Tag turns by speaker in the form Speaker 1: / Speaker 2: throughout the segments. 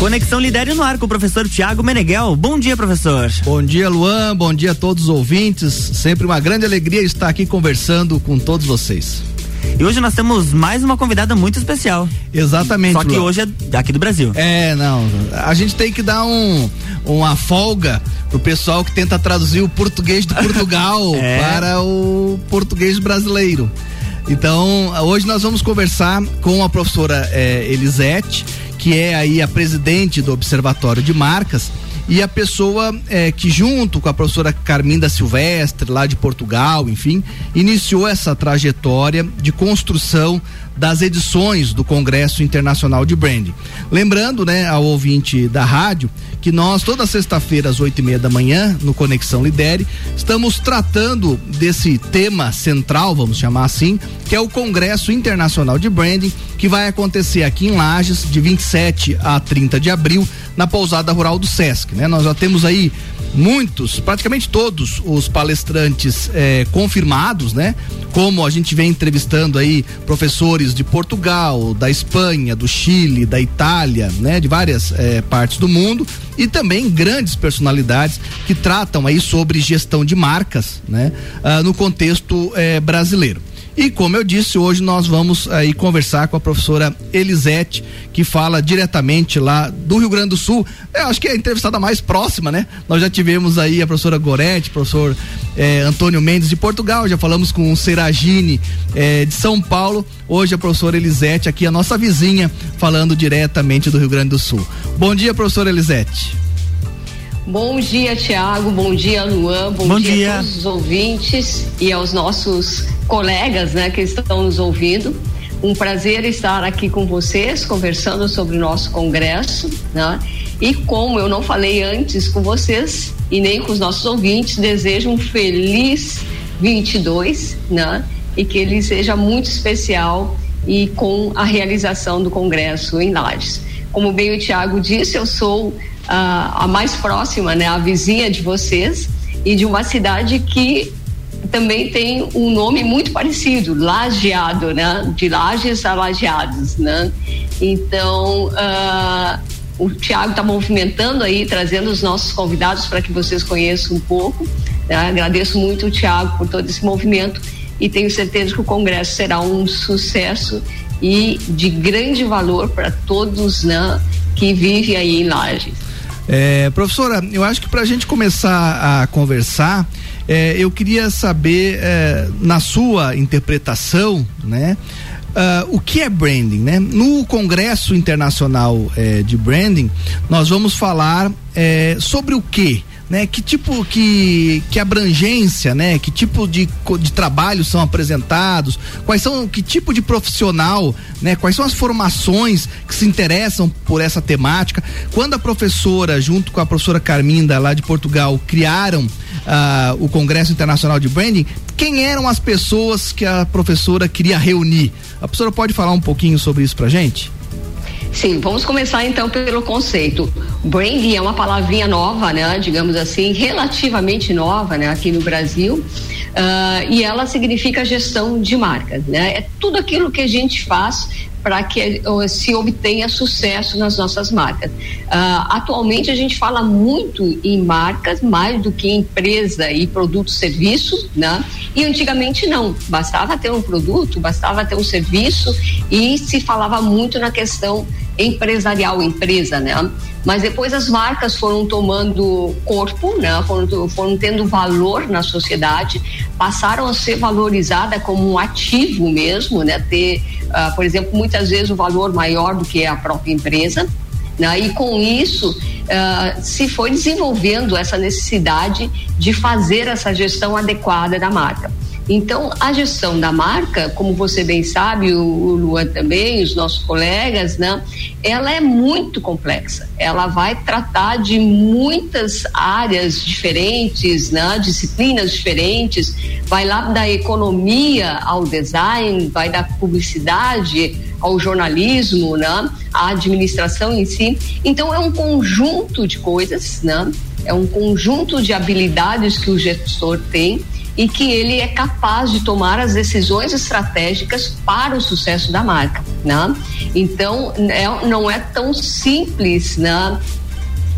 Speaker 1: Conexão Lidere no ar com o professor Tiago Meneghel. Bom dia, professor.
Speaker 2: Bom dia, Luan. Bom dia a todos os ouvintes. Sempre uma grande alegria estar aqui conversando com todos vocês.
Speaker 1: E hoje nós temos mais uma convidada muito especial.
Speaker 2: Exatamente.
Speaker 1: Só que Luan. hoje é daqui do Brasil.
Speaker 2: É, não. A gente tem que dar um, uma folga pro pessoal que tenta traduzir o português de Portugal é. para o português brasileiro. Então, hoje nós vamos conversar com a professora é, Elisete que é aí a presidente do Observatório de Marcas e a pessoa é, que junto com a professora Carminda Silvestre lá de Portugal, enfim, iniciou essa trajetória de construção das edições do Congresso Internacional de Branding. Lembrando, né, ao ouvinte da rádio, que nós toda sexta-feira às oito e meia da manhã no Conexão Lidere estamos tratando desse tema central, vamos chamar assim, que é o Congresso Internacional de Branding, que vai acontecer aqui em Lages de 27 a 30 de abril na pousada rural do Sesc, né? Nós já temos aí muitos, praticamente todos os palestrantes eh, confirmados, né? Como a gente vem entrevistando aí professores de Portugal, da Espanha, do Chile, da Itália, né? De várias eh, partes do mundo e também grandes personalidades que tratam aí sobre gestão de marcas, né? Ah, no contexto eh, brasileiro. E como eu disse, hoje nós vamos aí conversar com a professora Elisete, que fala diretamente lá do Rio Grande do Sul. Eu acho que é a entrevistada mais próxima, né? Nós já tivemos aí a professora Gorete, professor eh, Antônio Mendes de Portugal, já falamos com o Seragine eh, de São Paulo. Hoje a professora Elisete, aqui a nossa vizinha, falando diretamente do Rio Grande do Sul. Bom dia, professora Elisete.
Speaker 3: Bom dia, Tiago. Bom dia, Luan. Bom, Bom dia, dia, a todos os ouvintes e aos nossos colegas né, que estão nos ouvindo. Um prazer estar aqui com vocês, conversando sobre o nosso congresso. Né? E como eu não falei antes com vocês e nem com os nossos ouvintes, desejo um feliz 22, né? E que ele seja muito especial e com a realização do congresso em Lages. Como bem o Tiago disse, eu sou a, a mais próxima, né? A vizinha de vocês e de uma cidade que também tem um nome muito parecido, Lajeado, né? De Lajes a Lajeados, né? Então, uh, o Tiago está movimentando aí, trazendo os nossos convidados para que vocês conheçam um pouco. Né? Agradeço muito o Tiago por todo esse movimento e tenho certeza que o Congresso será um sucesso e de grande valor para todos né, que vivem aí em Lages.
Speaker 2: É, professora, eu acho que para a gente começar a conversar, é, eu queria saber, é, na sua interpretação, né? Uh, o que é branding, né? No Congresso Internacional é, de Branding, nós vamos falar é, sobre o que? Né? Que tipo, que, que abrangência, né? Que tipo de, de trabalhos são apresentados? Quais são, que tipo de profissional, né? Quais são as formações que se interessam por essa temática? Quando a professora, junto com a professora Carminda lá de Portugal, criaram uh, o Congresso Internacional de Branding, quem eram as pessoas que a professora queria reunir? A professora pode falar um pouquinho sobre isso pra gente?
Speaker 3: Sim, vamos começar então pelo conceito. Branding é uma palavrinha nova, né? Digamos assim, relativamente nova, né? Aqui no Brasil. Uh, e ela significa gestão de marcas, né? É tudo aquilo que a gente faz para que se obtenha sucesso nas nossas marcas. Uh, atualmente a gente fala muito em marcas mais do que em empresa e produto serviço, né? E antigamente não, bastava ter um produto, bastava ter um serviço e se falava muito na questão empresarial, empresa, né? Mas depois as marcas foram tomando corpo, né? Foram, foram tendo valor na sociedade, passaram a ser valorizada como um ativo mesmo, né? Ter, uh, por exemplo, muitas vezes o valor maior do que a própria empresa. Né? E com isso uh, se foi desenvolvendo essa necessidade de fazer essa gestão adequada da marca. Então, a gestão da marca, como você bem sabe, o, o Luan também, os nossos colegas, né? Ela é muito complexa. Ela vai tratar de muitas áreas diferentes, né? Disciplinas diferentes. Vai lá da economia ao design, vai da publicidade ao jornalismo, né? A administração em si. Então, é um conjunto de coisas, né? É um conjunto de habilidades que o gestor tem e que ele é capaz de tomar as decisões estratégicas para o sucesso da marca, né? Então, é, não é tão simples, né?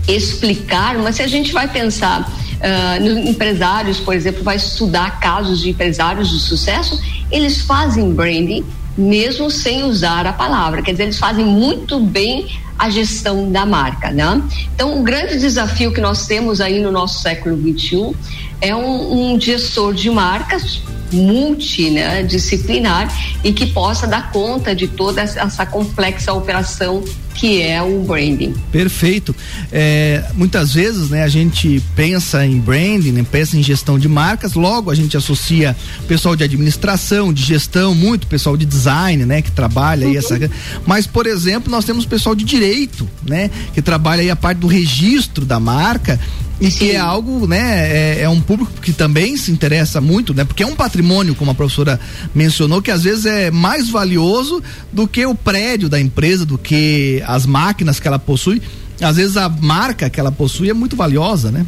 Speaker 3: Explicar, mas se a gente vai pensar uh, nos empresários, por exemplo, vai estudar casos de empresários de sucesso, eles fazem branding mesmo sem usar a palavra. Quer dizer, eles fazem muito bem a gestão da marca, né? Então, o grande desafio que nós temos aí no nosso século XXI é um, um gestor de marcas multidisciplinar né, e que possa dar conta de toda essa complexa operação que é o branding.
Speaker 2: Perfeito. É, muitas vezes, né, a gente pensa em branding, né, pensa em gestão de marcas, logo a gente associa pessoal de administração, de gestão, muito pessoal de design, né, que trabalha aí essa. Uhum. Mas, por exemplo, nós temos pessoal de direito, né, que trabalha aí a parte do registro da marca e Sim. que é algo, né, é, é, um público que também se interessa muito, né, porque é um patrimônio, como a professora mencionou, que às vezes é mais valioso do que o prédio da empresa, do que as máquinas que ela possui. Às vezes a marca que ela possui é muito valiosa, né?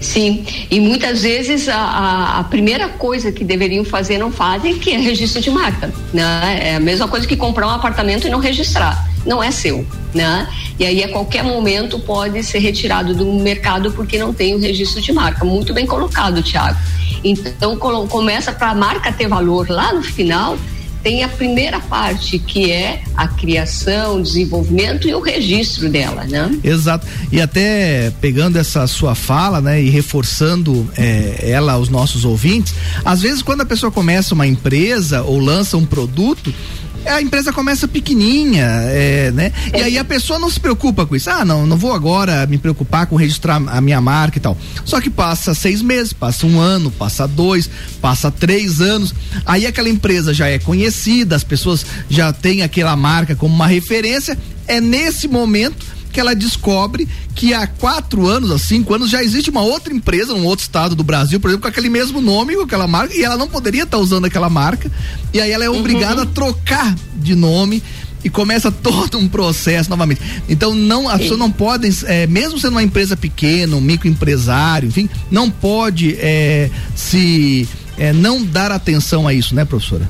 Speaker 3: Sim, e muitas vezes a, a, a, primeira coisa que deveriam fazer não fazem, que é registro de marca. Né? É a mesma coisa que comprar um apartamento e não registrar. Não é seu, né? E aí a qualquer momento pode ser retirado do mercado porque não tem o registro de marca. Muito bem colocado, Tiago. Então começa para a marca ter valor lá no final tem a primeira parte que é a criação, desenvolvimento e o registro dela, né?
Speaker 2: Exato. E até pegando essa sua fala, né, e reforçando é, ela aos nossos ouvintes, às vezes quando a pessoa começa uma empresa ou lança um produto, a empresa começa pequenininha, é, né? É. E aí a pessoa não se preocupa com isso. Ah, não, não vou agora me preocupar com registrar a minha marca e tal. Só que passa seis meses, passa um ano, passa dois, passa três anos. Aí aquela empresa já é conhecida, as pessoas já têm aquela marca como uma referência. É nesse momento que ela descobre que há quatro anos, há cinco anos, já existe uma outra empresa num outro estado do Brasil, por exemplo, com aquele mesmo nome, com aquela marca, e ela não poderia estar tá usando aquela marca, e aí ela é obrigada uhum. a trocar de nome e começa todo um processo novamente. Então não, as pessoas não podem, é, mesmo sendo uma empresa pequena, um microempresário, enfim, não pode é, se é, não dar atenção a isso, né, professora?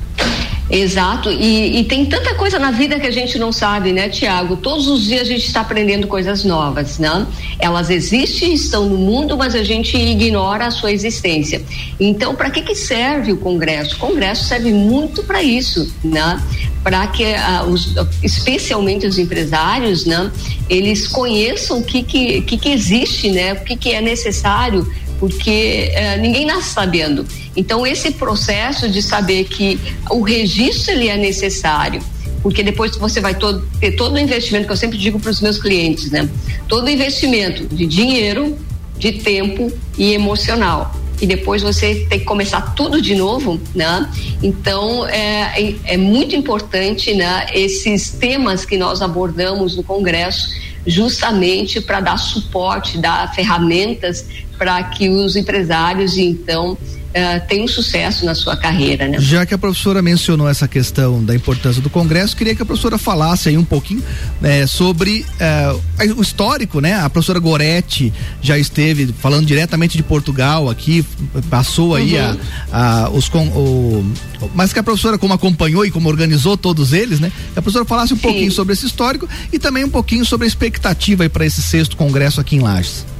Speaker 3: Exato, e, e, tem tanta coisa na vida que a gente não sabe, né, Tiago? Todos os dias a gente está aprendendo coisas novas, né? Elas existem, estão no mundo, mas a gente ignora a sua existência. Então, para que, que serve o Congresso? O Congresso serve muito para isso, né? Para que, uh, os, especialmente os empresários, né, eles conheçam o que, que, que, que existe, né? O que, que é necessário porque uh, ninguém nasce sabendo. Então esse processo de saber que o registro ele é necessário, porque depois você vai todo, ter todo o investimento que eu sempre digo para os meus clientes, né? Todo investimento de dinheiro, de tempo e emocional. E depois você tem que começar tudo de novo, né? Então é, é, é muito importante, né? Esses temas que nós abordamos no Congresso justamente para dar suporte, dar ferramentas para que os empresários então Uh, tem um sucesso na sua carreira, né?
Speaker 2: Já que a professora mencionou essa questão da importância do Congresso, queria que a professora falasse aí um pouquinho né, sobre uh, o histórico, né? A professora Goretti já esteve falando diretamente de Portugal aqui, passou aí uhum. a, a, os com, o, mas que a professora como acompanhou e como organizou todos eles, né? Que a professora falasse um Sim. pouquinho sobre esse histórico e também um pouquinho sobre a expectativa para esse sexto congresso aqui em Lages.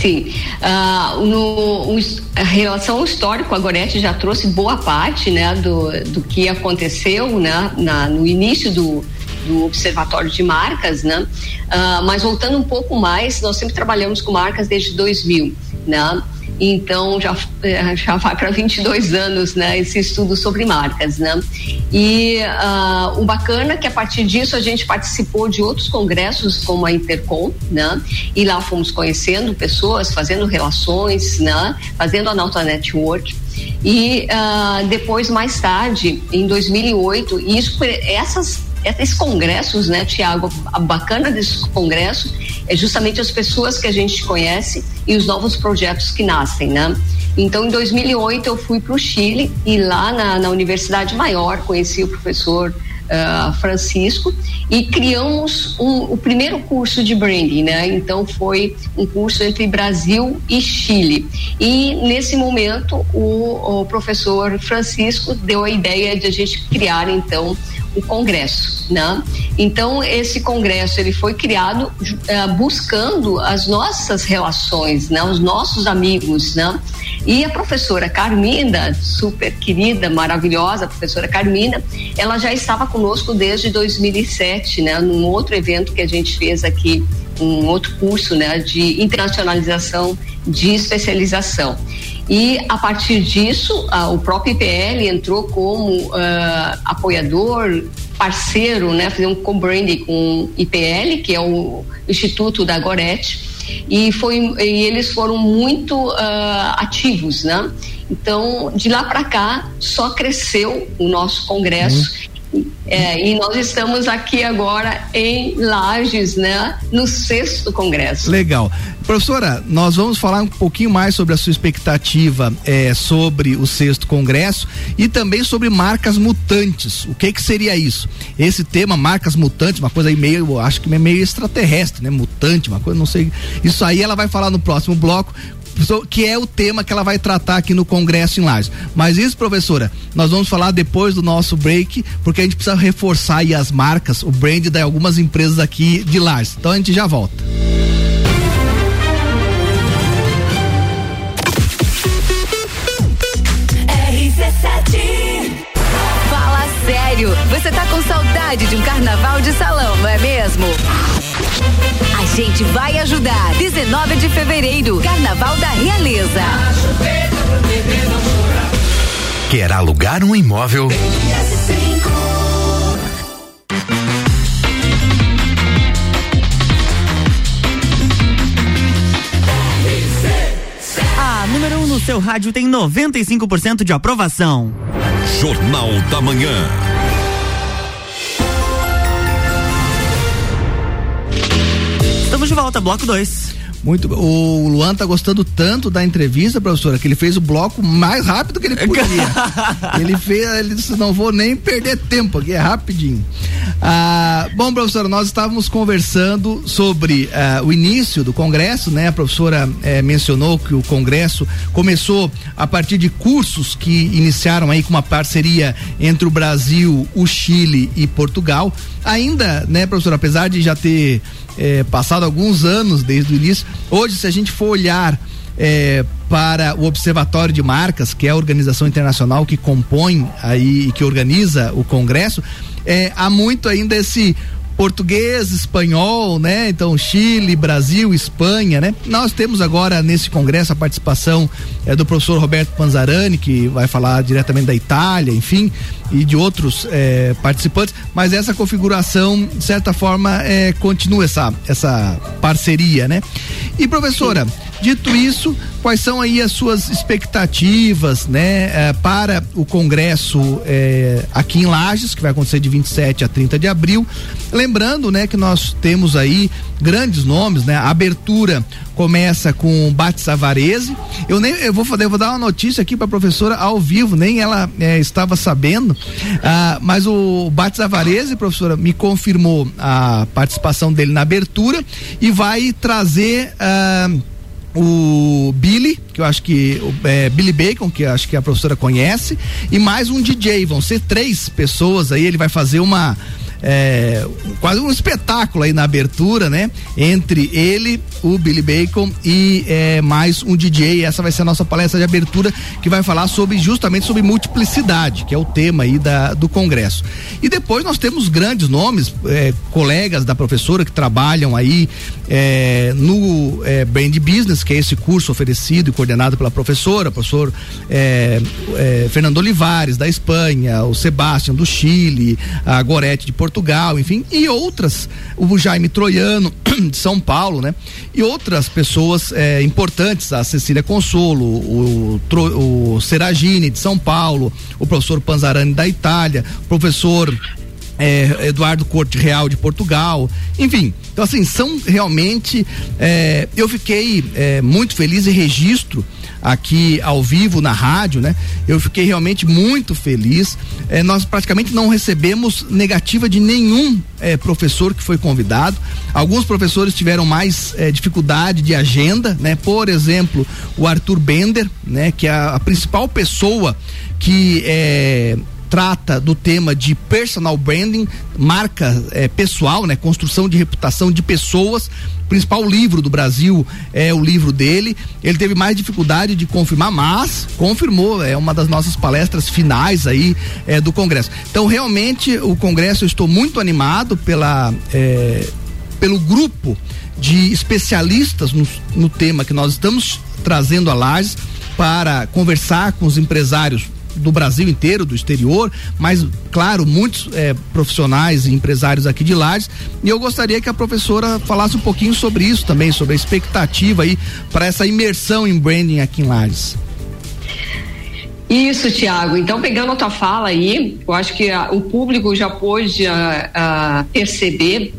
Speaker 3: Sim. Uh, no, em relação ao histórico, a Gorete já trouxe boa parte né, do, do que aconteceu né, na, no início do, do Observatório de Marcas, né? Uh, mas voltando um pouco mais, nós sempre trabalhamos com marcas desde 2000, né? Então já, eh, já vai para 22 anos, né, esse estudo sobre marcas, né? E uh, o bacana é que a partir disso a gente participou de outros congressos como a Intercom, né? E lá fomos conhecendo pessoas, fazendo relações, né? Fazendo a Nauta Network. E uh, depois, mais tarde, em 2008, isso, essas esses congressos, né, Tiago, a bacana desse congresso é justamente as pessoas que a gente conhece e os novos projetos que nascem, né? Então, em 2008 eu fui para o Chile e lá na, na Universidade Maior conheci o professor uh, Francisco e criamos um, o primeiro curso de branding, né? Então foi um curso entre Brasil e Chile. E nesse momento o, o professor Francisco deu a ideia de a gente criar então o congresso, né? Então esse congresso ele foi criado uh, buscando as nossas relações, né? Os nossos amigos, né? E a professora Carmina, super querida, maravilhosa, professora Carmina, ela já estava conosco desde 2007, né? Num outro evento que a gente fez aqui, um outro curso, né? De internacionalização de especialização. E a partir disso, o próprio IPL entrou como uh, apoiador, parceiro, né, fazer um co-branding com IPL, que é o Instituto da Gorete, e, foi, e eles foram muito uh, ativos, né? Então, de lá para cá, só cresceu o nosso congresso. Uhum. É, e nós estamos aqui agora em Lages, né? No sexto congresso.
Speaker 2: Legal. Professora, nós vamos falar um pouquinho mais sobre a sua expectativa é, sobre o sexto congresso e também sobre marcas mutantes. O que que seria isso? Esse tema, marcas mutantes, uma coisa aí meio, acho que é meio extraterrestre, né? Mutante, uma coisa, não sei. Isso aí ela vai falar no próximo bloco que é o tema que ela vai tratar aqui no Congresso em Lages. Mas isso, professora, nós vamos falar depois do nosso break, porque a gente precisa reforçar as marcas, o brand de algumas empresas aqui de Lages. Então a gente já volta.
Speaker 4: Sério, você tá com saudade de um carnaval de salão, não é mesmo? A gente vai ajudar. 19 de fevereiro, Carnaval da Realeza.
Speaker 5: Quer alugar um imóvel?
Speaker 1: A número 1 um no seu rádio tem 95% de aprovação.
Speaker 5: Jornal da Manhã.
Speaker 1: De volta, bloco 2.
Speaker 2: Muito O Luan tá gostando tanto da entrevista, professora, que ele fez o bloco mais rápido que ele podia. ele fez, ele disse, não vou nem perder tempo aqui, é rapidinho. Ah, bom, professora, nós estávamos conversando sobre ah, o início do Congresso, né? A professora eh, mencionou que o Congresso começou a partir de cursos que iniciaram aí com uma parceria entre o Brasil, o Chile e Portugal. Ainda, né, professora, apesar de já ter é, passado alguns anos desde o início. Hoje, se a gente for olhar é, para o Observatório de Marcas, que é a organização internacional que compõe aí e que organiza o Congresso, é, há muito ainda esse português, espanhol, né? Então Chile, Brasil, Espanha, né? Nós temos agora nesse congresso a participação é, do professor Roberto Panzarani, que vai falar diretamente da Itália, enfim, e de outros é, participantes, mas essa configuração, de certa forma, é, continua essa, essa parceria, né? E professora, dito isso, quais são aí as suas expectativas, né, eh, para o congresso eh, aqui em Lages, que vai acontecer de 27 a 30 de abril? Lembrando, né, que nós temos aí grandes nomes, né? A abertura começa com Bate Savarese. Eu nem eu vou, eu vou dar uma notícia aqui para a professora ao vivo, nem ela eh, estava sabendo. Ah, mas o Bate Savarese, professora, me confirmou a participação dele na abertura e vai trazer ah, o Billy, que eu acho que é, Billy Bacon, que acho que a professora conhece, e mais um DJ. Vão ser três pessoas aí. Ele vai fazer uma é, quase um espetáculo aí na abertura, né? Entre ele, o Billy Bacon e é, mais um DJ. Essa vai ser a nossa palestra de abertura que vai falar sobre justamente sobre multiplicidade, que é o tema aí da, do congresso. E depois nós temos grandes nomes, é, colegas da professora que trabalham aí é, no é, Brand Business, que é esse curso oferecido e coordenado pela professora, professor é, Fernando Olivares da Espanha, o Sebastião do Chile, a Gorete de Portugal Portugal, enfim, e outras, o Jaime Troiano de São Paulo, né? E outras pessoas é, importantes, a Cecília Consolo, o, o, o Seragini de São Paulo, o professor Panzarani da Itália, o professor é, Eduardo Corte Real de Portugal, enfim. Então, assim, são realmente. É, eu fiquei é, muito feliz e registro aqui ao vivo na rádio, né? Eu fiquei realmente muito feliz. É, nós praticamente não recebemos negativa de nenhum é, professor que foi convidado. Alguns professores tiveram mais é, dificuldade de agenda, né? Por exemplo, o Arthur Bender, né? Que é a, a principal pessoa que é, trata do tema de personal branding, marca é, pessoal, né? Construção de reputação de pessoas. O principal livro do Brasil é o livro dele. Ele teve mais dificuldade de confirmar, mas confirmou. É uma das nossas palestras finais aí é, do Congresso. Então, realmente, o Congresso eu estou muito animado pela é, pelo grupo de especialistas no, no tema que nós estamos trazendo a Lages para conversar com os empresários do Brasil inteiro, do exterior, mas, claro, muitos é, profissionais e empresários aqui de Lages. E eu gostaria que a professora falasse um pouquinho sobre isso também, sobre a expectativa aí para essa imersão em branding aqui em Lages.
Speaker 3: Isso, Tiago. Então, pegando a tua fala aí, eu acho que a, o público já pôde a, a perceber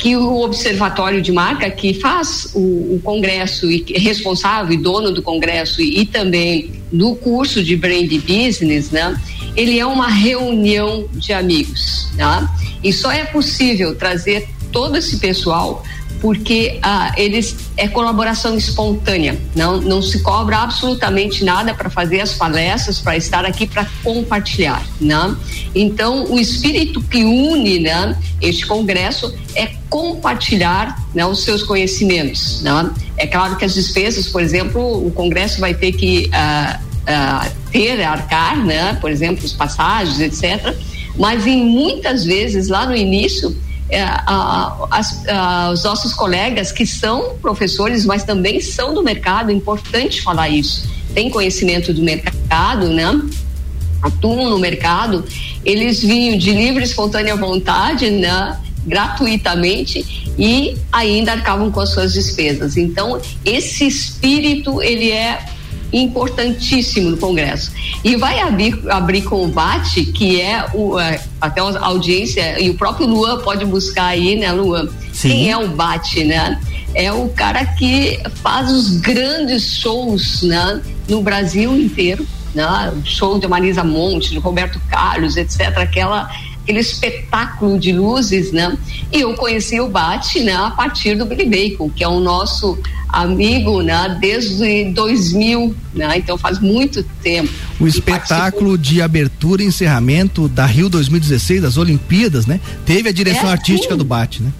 Speaker 3: que o Observatório de Marca, que faz o, o Congresso e é responsável e dono do Congresso e, e também do curso de Brand Business, né? Ele é uma reunião de amigos, né? E só é possível trazer todo esse pessoal porque ah, eles é colaboração espontânea, não não se cobra absolutamente nada para fazer as palestras, para estar aqui para compartilhar, né? Então o espírito que une, né, este congresso é compartilhar, né, os seus conhecimentos, né? É claro que as despesas, por exemplo, o congresso vai ter que ah, ah, ter arcar, né? Por exemplo, os passagens, etc. Mas em muitas vezes lá no início é, a, as, a, os nossos colegas que são professores, mas também são do mercado, é importante falar isso, tem conhecimento do mercado, né? Atuam no mercado, eles vinham de livre, espontânea vontade, né? gratuitamente e ainda arcavam com as suas despesas. Então, esse espírito ele é importantíssimo no Congresso. E vai abrir, abrir combate, que é o, é, até a audiência, e o próprio Luan pode buscar aí, né, Luan? Sim. Quem é o Bate, né? É o cara que faz os grandes shows né, no Brasil inteiro. Né? Show de Marisa Monte, de Roberto Carlos, etc. Aquela aquele espetáculo de luzes, né? E eu conheci o Bate, né, a partir do Billy Bacon, que é o nosso amigo, né, desde 2000, né? Então faz muito tempo.
Speaker 2: O espetáculo de abertura e encerramento da Rio 2016, das Olimpíadas, né? Teve a direção é, artística sim. do Bate, né?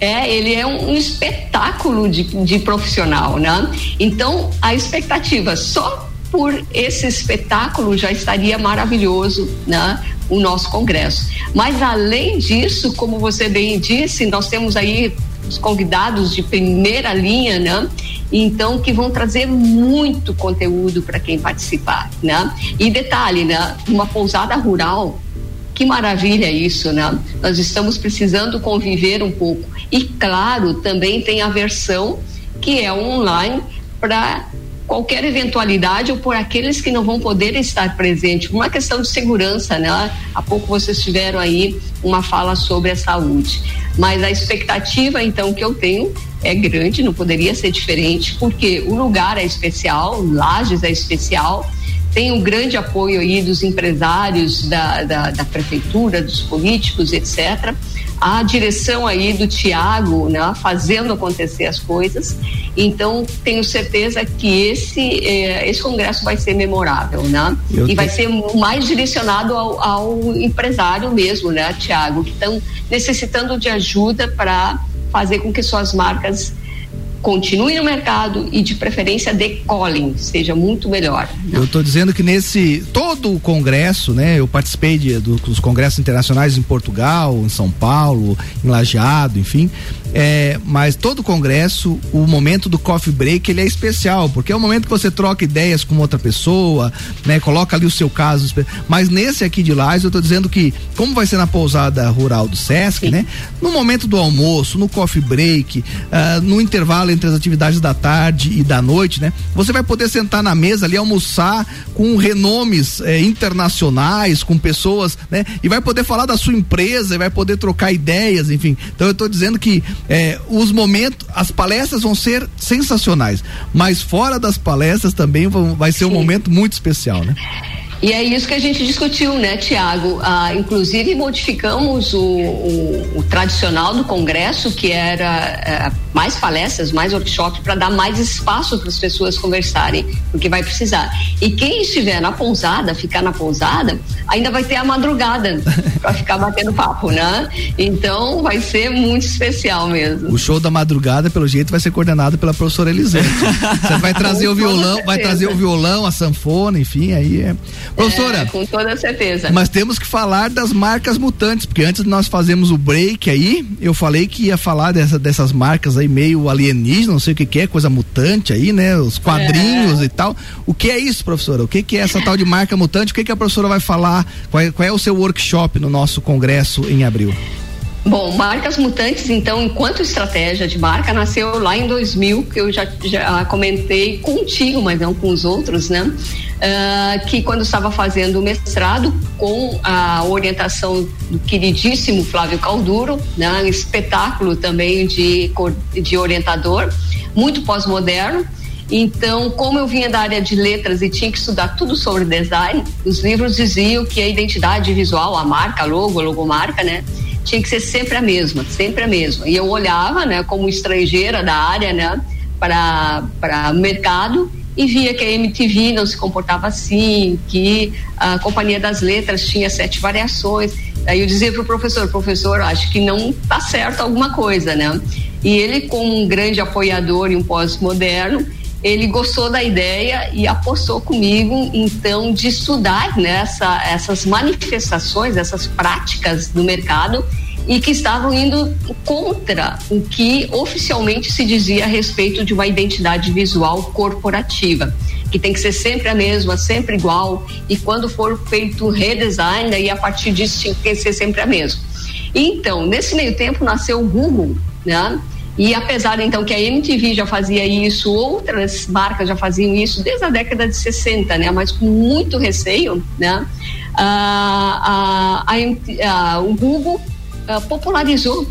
Speaker 3: É, ele é um, um espetáculo de, de profissional, né? Então, a expectativa só por esse espetáculo já estaria maravilhoso, né? O nosso congresso. Mas além disso, como você bem disse, nós temos aí os convidados de primeira linha, né? Então que vão trazer muito conteúdo para quem participar, né? E detalhe, né? Uma pousada rural que maravilha isso, né? Nós estamos precisando conviver um pouco. E claro, também tem a versão que é online para qualquer eventualidade ou por aqueles que não vão poder estar presentes. Uma questão de segurança, né? Há pouco vocês tiveram aí uma fala sobre a saúde. Mas a expectativa, então, que eu tenho é grande, não poderia ser diferente, porque o lugar é especial, Lages é especial, tem um grande apoio aí dos empresários, da, da, da prefeitura, dos políticos, etc a direção aí do Tiago, né, fazendo acontecer as coisas. Então, tenho certeza que esse, eh, esse congresso vai ser memorável, né? Eu e vai ser mais direcionado ao, ao empresário mesmo, né, Tiago, que estão necessitando de ajuda para fazer com que suas marcas continue no mercado e de preferência decolem, seja muito melhor.
Speaker 2: Eu estou dizendo que nesse todo o congresso, né, eu participei de, do, dos congressos internacionais em Portugal, em São Paulo, em Lajeado, enfim, É, mas todo congresso, o momento do coffee break, ele é especial, porque é o momento que você troca ideias com outra pessoa, né? Coloca ali o seu caso. Mas nesse aqui de Lages, eu estou dizendo que, como vai ser na pousada rural do Sesc, Sim. né? No momento do almoço, no coffee break, uh, no intervalo entre as atividades da tarde e da noite, né? Você vai poder sentar na mesa ali, almoçar com renomes eh, internacionais, com pessoas, né? E vai poder falar da sua empresa, e vai poder trocar ideias, enfim. Então eu estou dizendo que eh, os momentos, as palestras vão ser sensacionais, mas fora das palestras também vão, vai ser Sim. um momento muito especial, né?
Speaker 3: E é isso que a gente discutiu, né, Tiago? Ah, inclusive modificamos o, o, o, tradicional do Congresso, que era é, mais palestras, mais workshops, para dar mais espaço para as pessoas conversarem, porque vai precisar. E quem estiver na pousada, ficar na pousada, ainda vai ter a madrugada para ficar batendo papo, né? Então vai ser muito especial mesmo.
Speaker 2: O show da madrugada, pelo jeito, vai ser coordenado pela professora Elisete. Você vai trazer o violão, vai trazer o violão, a sanfona, enfim, aí é.
Speaker 3: Professora. É, com toda certeza.
Speaker 2: Mas temos que falar das marcas mutantes, porque antes de nós fazermos o break aí, eu falei que ia falar dessa, dessas marcas aí meio alienígena, não sei o que, que é, coisa mutante aí, né? Os quadrinhos é. e tal. O que é isso, professora? O que, que é essa tal de marca mutante? O que, que a professora vai falar? Qual é, qual é o seu workshop no nosso congresso em abril?
Speaker 3: Bom, Marcas Mutantes, então, enquanto estratégia de marca, nasceu lá em 2000, que eu já, já comentei contigo, mas não com os outros, né? Uh, que quando estava fazendo o mestrado, com a orientação do queridíssimo Flávio Calduro, né? espetáculo também de, de orientador, muito pós-moderno. Então, como eu vinha da área de letras e tinha que estudar tudo sobre design, os livros diziam que a identidade visual, a marca, logo, logomarca, né? Tinha que ser sempre a mesma, sempre a mesma. E eu olhava, né, como estrangeira da área, né, para para mercado e via que a MTV não se comportava assim, que a Companhia das Letras tinha sete variações. Aí eu dizia para o professor, professor, acho que não está certo alguma coisa, né? E ele, como um grande apoiador e um pós-moderno, ele gostou da ideia e apostou comigo, então, de estudar nessa, né, essas manifestações, essas práticas do mercado e que estavam indo contra o que oficialmente se dizia a respeito de uma identidade visual corporativa, que tem que ser sempre a mesma, sempre igual, e quando for feito redesign, aí a partir disso tinha que ser sempre a mesma. Então, nesse meio tempo nasceu o Google, né? E apesar então que a MTV já fazia isso, outras marcas já faziam isso desde a década de 60, né? Mas com muito receio, né? Ah, a, a, a, o Google ah, popularizou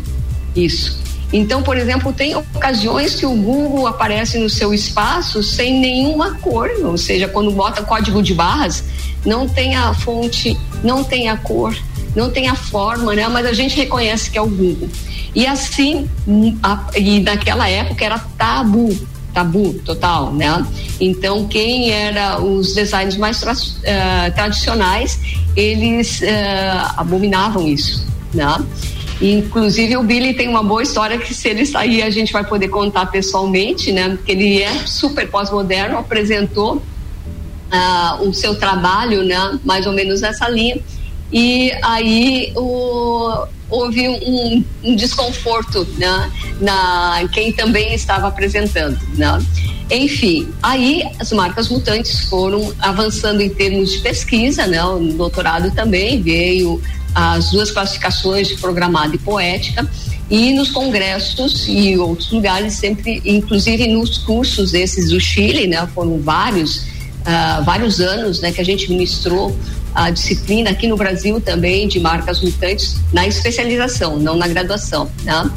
Speaker 3: isso. Então, por exemplo, tem ocasiões que o Google aparece no seu espaço sem nenhuma cor, ou seja, quando bota código de barras, não tem a fonte, não tem a cor, não tem a forma, né? Mas a gente reconhece que é o Google. E assim, a, e naquela época era tabu, tabu total, né? Então, quem era os designs mais tra uh, tradicionais, eles uh, abominavam isso, né? Inclusive o Billy tem uma boa história que se ele sair a gente vai poder contar pessoalmente, né? Porque ele é super pós-moderno, apresentou uh, o seu trabalho, né? Mais ou menos nessa linha. E aí o houve um, um desconforto né, na quem também estava apresentando. Né? Enfim, aí as marcas mutantes foram avançando em termos de pesquisa, né? O doutorado também veio as duas classificações de programada e poética e nos congressos e outros lugares sempre, inclusive nos cursos esses do Chile, né? Foram vários, uh, vários anos, né? Que a gente ministrou a disciplina aqui no Brasil também de marcas mutantes na especialização, não na graduação, né?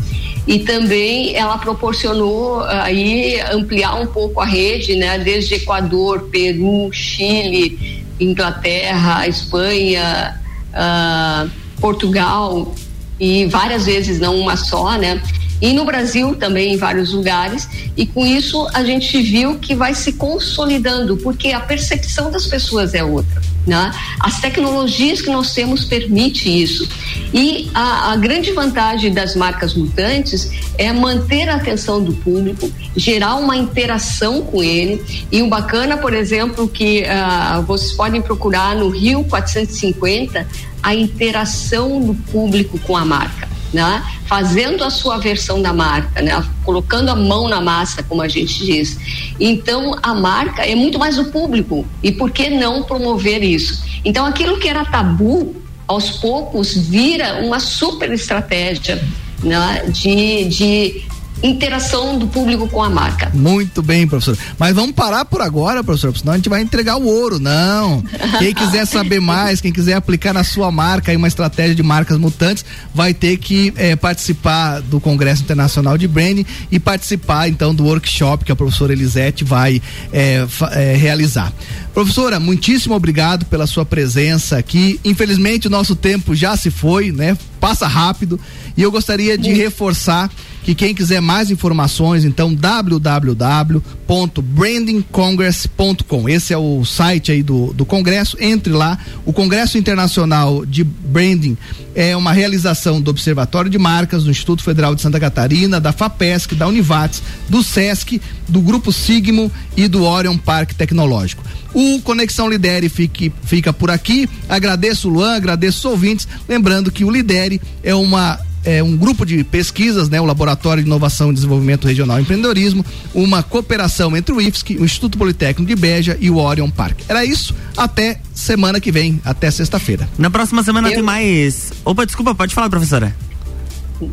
Speaker 3: E também ela proporcionou aí ampliar um pouco a rede, né? Desde Equador, Peru, Chile, Inglaterra, Espanha, uh, Portugal e várias vezes não uma só, né? E no Brasil também em vários lugares e com isso a gente viu que vai se consolidando porque a percepção das pessoas é outra. Né? As tecnologias que nós temos permite isso. E a, a, grande vantagem das marcas mutantes é manter a atenção do público, gerar uma interação com ele. E o bacana, por exemplo, que uh, vocês podem procurar no Rio 450 a interação do público com a marca. Né? fazendo a sua versão da marca, né? colocando a mão na massa, como a gente diz. Então, a marca é muito mais o público. E por que não promover isso? Então, aquilo que era tabu, aos poucos, vira uma super estratégia né? de, de interação do público com a marca.
Speaker 2: Muito bem, professor. Mas vamos parar por agora, professor, senão a gente vai entregar o ouro. Não. Quem quiser saber mais, quem quiser aplicar na sua marca aí uma estratégia de marcas mutantes, vai ter que eh, participar do Congresso Internacional de Branding e participar então do workshop que a professora Elisete vai eh, eh, realizar. Professora, muitíssimo obrigado pela sua presença aqui. Infelizmente o nosso tempo já se foi, né? Passa rápido e eu gostaria de reforçar que quem quiser mais informações, então www.brandingcongress.com. Esse é o site aí do, do congresso. Entre lá. O Congresso Internacional de Branding é uma realização do Observatório de Marcas, do Instituto Federal de Santa Catarina, da FAPESC, da Univates, do SESC, do Grupo Sigmo e do Orion Parque Tecnológico. O Conexão Lidere fique, fica por aqui. Agradeço o Luan, agradeço os ouvintes. Lembrando que o Lidere é uma é, um grupo de pesquisas, né, o Laboratório de Inovação e Desenvolvimento Regional e Empreendedorismo, uma cooperação entre o IFSC, o Instituto Politécnico de Beja e o Orion Park. Era isso, até semana que vem, até sexta-feira.
Speaker 1: Na próxima semana Eu... tem mais. Opa, desculpa, pode falar, professora.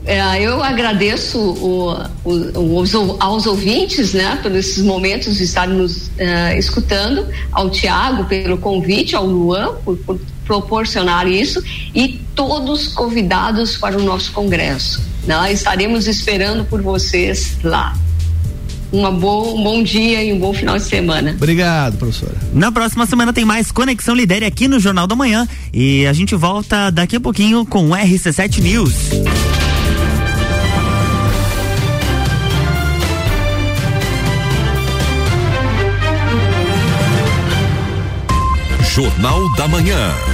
Speaker 3: É, eu agradeço o, o, os, aos ouvintes, né, por esses momentos de estarem nos uh, escutando, ao Tiago pelo convite, ao Luan por, por proporcionar isso e todos convidados para o nosso congresso. Né? Estaremos esperando por vocês lá. Uma boa, um bom dia e um bom final de semana.
Speaker 2: Obrigado, professora.
Speaker 1: Na próxima semana tem mais Conexão Lidere aqui no Jornal da Manhã e a gente volta daqui a pouquinho com o RC7 News.
Speaker 5: Jornal da Manhã.